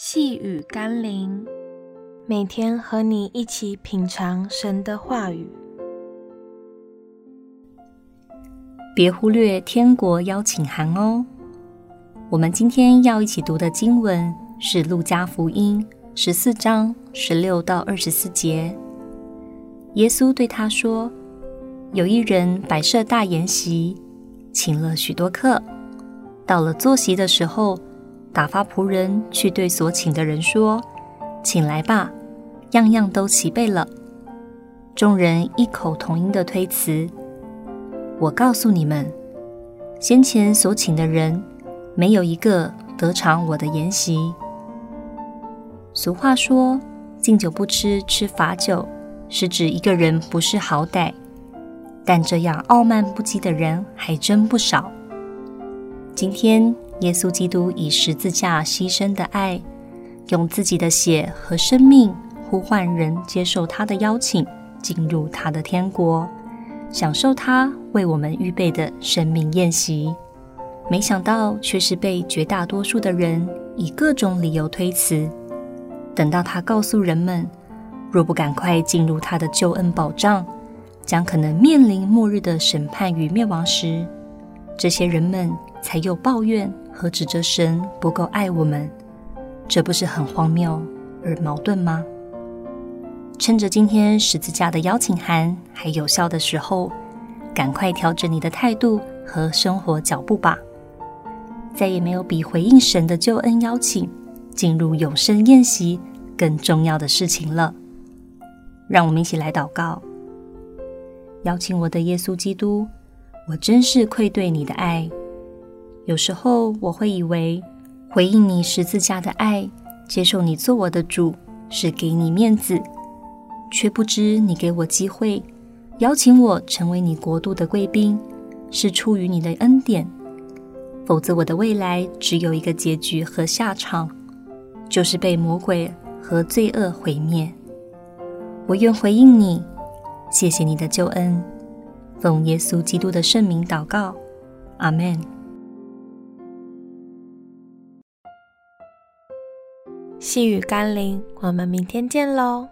细雨甘霖，每天和你一起品尝神的话语。别忽略天国邀请函哦。我们今天要一起读的经文是《路加福音》十四章十六到二十四节。耶稣对他说：“有一人摆设大筵席，请了许多客。到了坐席的时候，”打发仆人去对所请的人说：“请来吧，样样都齐备了。”众人异口同音的推辞：“我告诉你们，先前所请的人，没有一个得尝我的筵席。”俗话说：“敬酒不吃吃罚酒”，是指一个人不识好歹。但这样傲慢不羁的人还真不少。今天。耶稣基督以十字架牺牲的爱，用自己的血和生命呼唤人接受他的邀请，进入他的天国，享受他为我们预备的生命宴席。没想到却是被绝大多数的人以各种理由推辞。等到他告诉人们，若不赶快进入他的救恩保障，将可能面临末日的审判与灭亡时，这些人们才又抱怨。和指责神不够爱我们，这不是很荒谬而矛盾吗？趁着今天十字架的邀请函还有效的时候，赶快调整你的态度和生活脚步吧！再也没有比回应神的救恩邀请，进入永生宴席更重要的事情了。让我们一起来祷告：邀请我的耶稣基督，我真是愧对你的爱。有时候我会以为回应你十字架的爱，接受你做我的主，是给你面子，却不知你给我机会，邀请我成为你国度的贵宾，是出于你的恩典。否则我的未来只有一个结局和下场，就是被魔鬼和罪恶毁灭。我愿回应你，谢谢你的救恩，奉耶稣基督的圣名祷告，阿门。细雨甘霖，我们明天见喽。